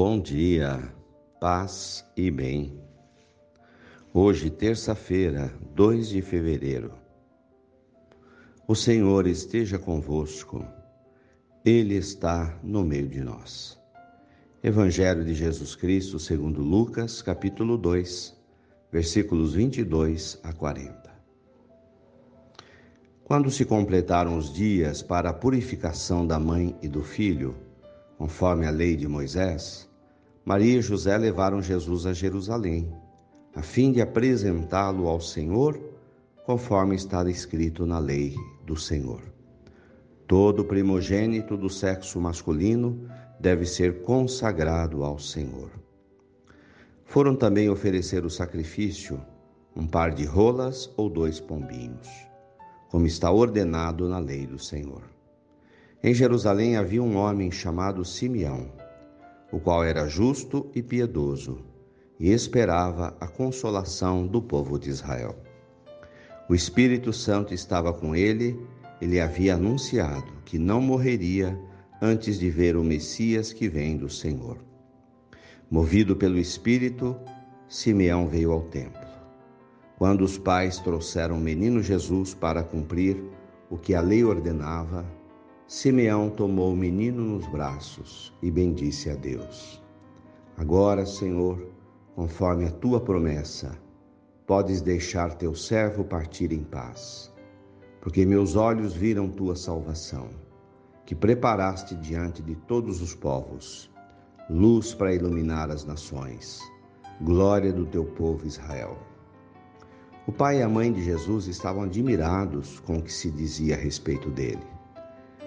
Bom dia, paz e bem. Hoje, terça-feira, 2 de fevereiro. O Senhor esteja convosco, Ele está no meio de nós. Evangelho de Jesus Cristo, segundo Lucas, capítulo 2, versículos 22 a 40. Quando se completaram os dias para a purificação da mãe e do filho, conforme a lei de Moisés, Maria e José levaram Jesus a Jerusalém, a fim de apresentá-lo ao Senhor, conforme está escrito na lei do Senhor. Todo primogênito do sexo masculino deve ser consagrado ao Senhor. Foram também oferecer o sacrifício, um par de rolas ou dois pombinhos, como está ordenado na lei do Senhor. Em Jerusalém havia um homem chamado Simeão, o qual era justo e piedoso e esperava a consolação do povo de Israel. O Espírito Santo estava com ele e lhe havia anunciado que não morreria antes de ver o Messias que vem do Senhor. Movido pelo Espírito, Simeão veio ao templo. Quando os pais trouxeram o menino Jesus para cumprir o que a lei ordenava, Simeão tomou o menino nos braços e bendisse a Deus. Agora, Senhor, conforme a tua promessa, podes deixar teu servo partir em paz, porque meus olhos viram tua salvação, que preparaste diante de todos os povos, luz para iluminar as nações, glória do teu povo Israel. O pai e a mãe de Jesus estavam admirados com o que se dizia a respeito dele.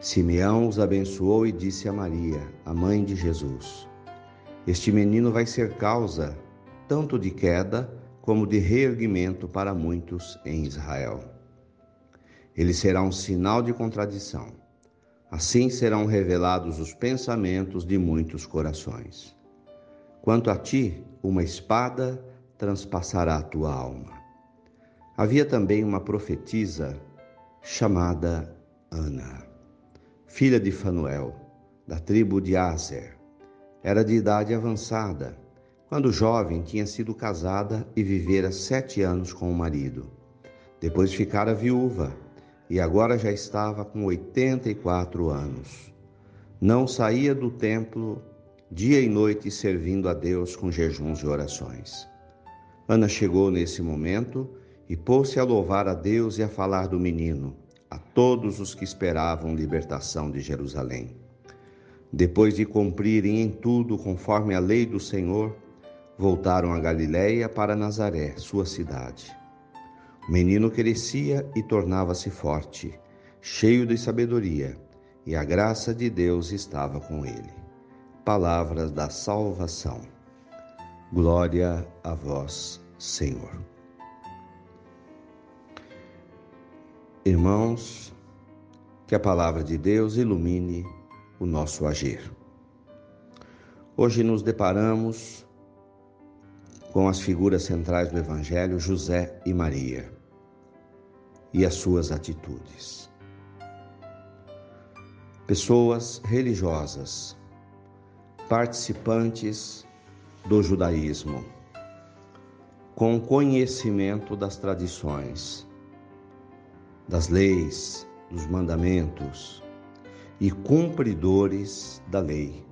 Simeão os abençoou e disse a Maria, a mãe de Jesus: Este menino vai ser causa tanto de queda como de reerguimento para muitos em Israel. Ele será um sinal de contradição. Assim serão revelados os pensamentos de muitos corações. Quanto a ti, uma espada transpassará a tua alma. Havia também uma profetisa chamada Ana filha de Fanuel, da tribo de Aser. Era de idade avançada. Quando jovem, tinha sido casada e vivera sete anos com o marido. Depois ficara viúva e agora já estava com oitenta e quatro anos. Não saía do templo dia e noite servindo a Deus com jejuns e orações. Ana chegou nesse momento e pôs-se a louvar a Deus e a falar do menino a todos os que esperavam libertação de Jerusalém. Depois de cumprirem em tudo conforme a lei do Senhor, voltaram a Galiléia para Nazaré, sua cidade. O menino crescia e tornava-se forte, cheio de sabedoria, e a graça de Deus estava com ele. Palavras da salvação. Glória a vós, Senhor. Irmãos, que a palavra de Deus ilumine o nosso agir. Hoje nos deparamos com as figuras centrais do Evangelho, José e Maria, e as suas atitudes. Pessoas religiosas, participantes do judaísmo, com conhecimento das tradições das leis, dos mandamentos e cumpridores da lei.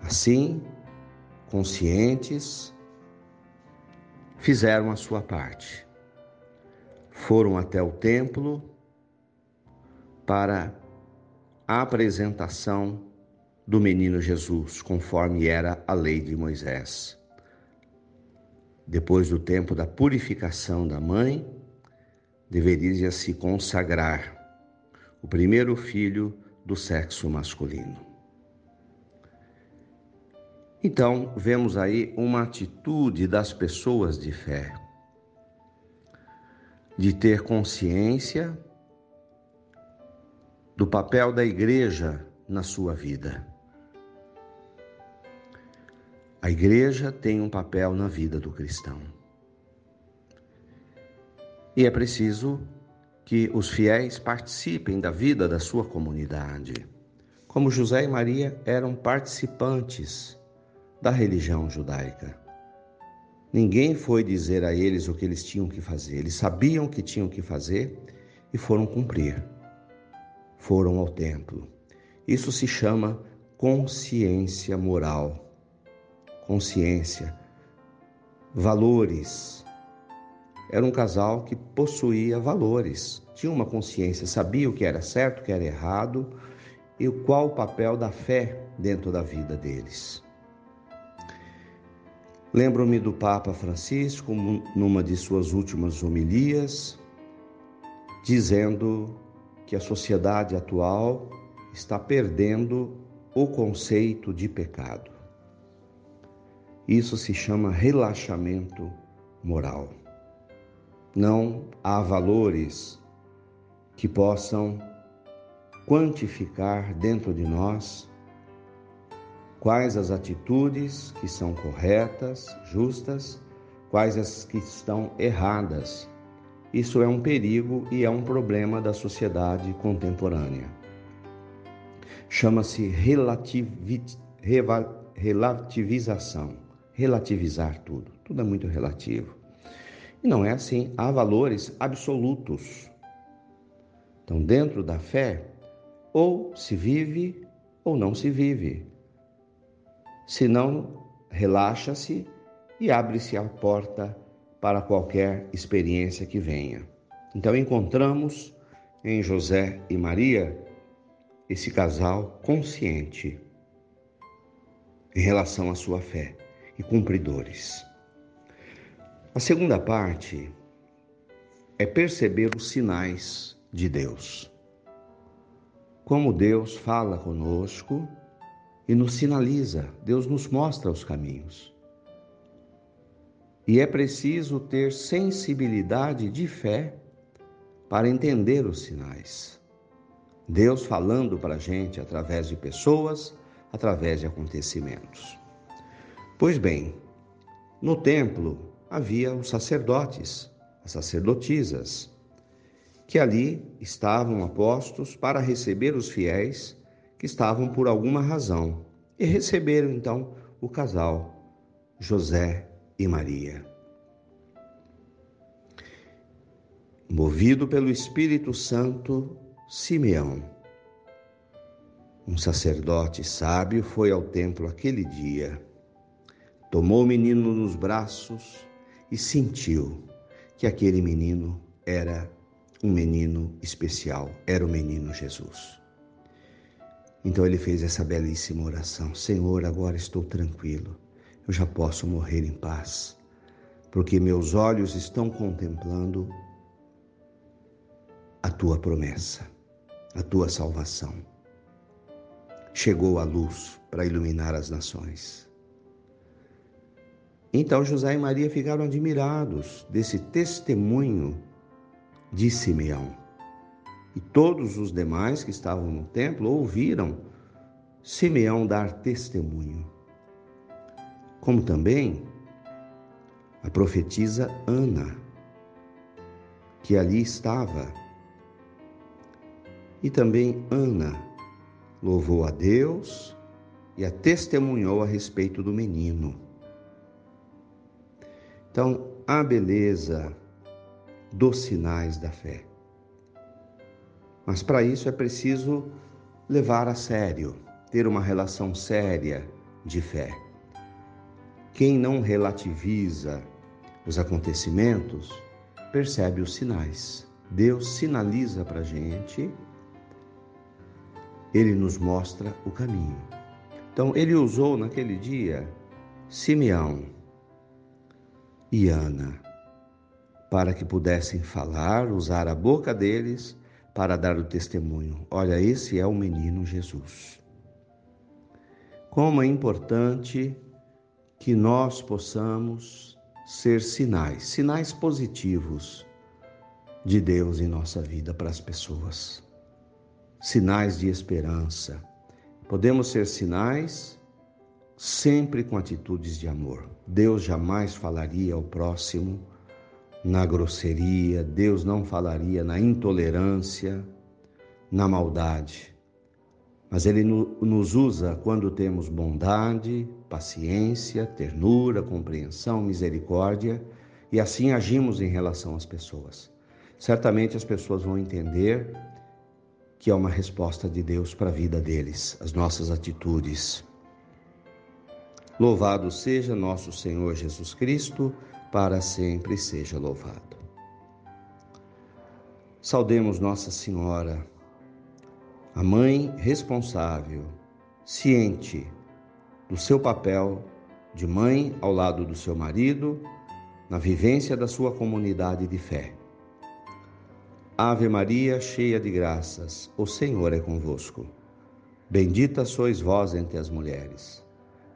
Assim, conscientes, fizeram a sua parte. Foram até o templo para a apresentação do menino Jesus, conforme era a lei de Moisés. Depois do tempo da purificação da mãe, deveria se consagrar o primeiro filho do sexo masculino. Então, vemos aí uma atitude das pessoas de fé, de ter consciência do papel da igreja na sua vida. A igreja tem um papel na vida do cristão. E é preciso que os fiéis participem da vida da sua comunidade, como José e Maria eram participantes da religião judaica. Ninguém foi dizer a eles o que eles tinham que fazer. Eles sabiam o que tinham que fazer e foram cumprir. Foram ao templo. Isso se chama consciência moral. Consciência, valores. Era um casal que possuía valores, tinha uma consciência, sabia o que era certo, o que era errado e qual o papel da fé dentro da vida deles. Lembro-me do Papa Francisco, numa de suas últimas homilias, dizendo que a sociedade atual está perdendo o conceito de pecado. Isso se chama relaxamento moral. Não há valores que possam quantificar dentro de nós quais as atitudes que são corretas, justas, quais as que estão erradas. Isso é um perigo e é um problema da sociedade contemporânea. Chama-se relativização, relativizar tudo. Tudo é muito relativo. E não é assim, há valores absolutos. Então, dentro da fé, ou se vive ou não se vive. Senão, relaxa-se e abre-se a porta para qualquer experiência que venha. Então, encontramos em José e Maria esse casal consciente em relação à sua fé e cumpridores. A segunda parte é perceber os sinais de Deus. Como Deus fala conosco e nos sinaliza, Deus nos mostra os caminhos. E é preciso ter sensibilidade de fé para entender os sinais. Deus falando para a gente através de pessoas, através de acontecimentos. Pois bem, no templo havia os sacerdotes, as sacerdotisas, que ali estavam apostos para receber os fiéis que estavam por alguma razão e receberam então o casal José e Maria. Movido pelo Espírito Santo, Simeão, um sacerdote sábio, foi ao templo aquele dia, tomou o menino nos braços e sentiu que aquele menino era um menino especial, era o menino Jesus. Então ele fez essa belíssima oração: Senhor, agora estou tranquilo, eu já posso morrer em paz, porque meus olhos estão contemplando a tua promessa, a tua salvação. Chegou a luz para iluminar as nações. Então José e Maria ficaram admirados desse testemunho de Simeão. E todos os demais que estavam no templo ouviram Simeão dar testemunho. Como também a profetisa Ana, que ali estava. E também Ana louvou a Deus e a testemunhou a respeito do menino. Então, a beleza dos sinais da fé. Mas para isso é preciso levar a sério, ter uma relação séria de fé. Quem não relativiza os acontecimentos percebe os sinais. Deus sinaliza para a gente, ele nos mostra o caminho. Então, ele usou naquele dia Simeão e Ana para que pudessem falar, usar a boca deles para dar o testemunho. Olha, esse é o menino Jesus. Como é importante que nós possamos ser sinais, sinais positivos de Deus em nossa vida para as pessoas. Sinais de esperança. Podemos ser sinais sempre com atitudes de amor. Deus jamais falaria ao próximo na grosseria, Deus não falaria na intolerância, na maldade, mas Ele nos usa quando temos bondade, paciência, ternura, compreensão, misericórdia e assim agimos em relação às pessoas. Certamente as pessoas vão entender que é uma resposta de Deus para a vida deles, as nossas atitudes. Louvado seja nosso Senhor Jesus Cristo, para sempre seja louvado. Saudemos Nossa Senhora, a mãe responsável, ciente do seu papel de mãe ao lado do seu marido, na vivência da sua comunidade de fé. Ave Maria, cheia de graças, o Senhor é convosco. Bendita sois vós entre as mulheres.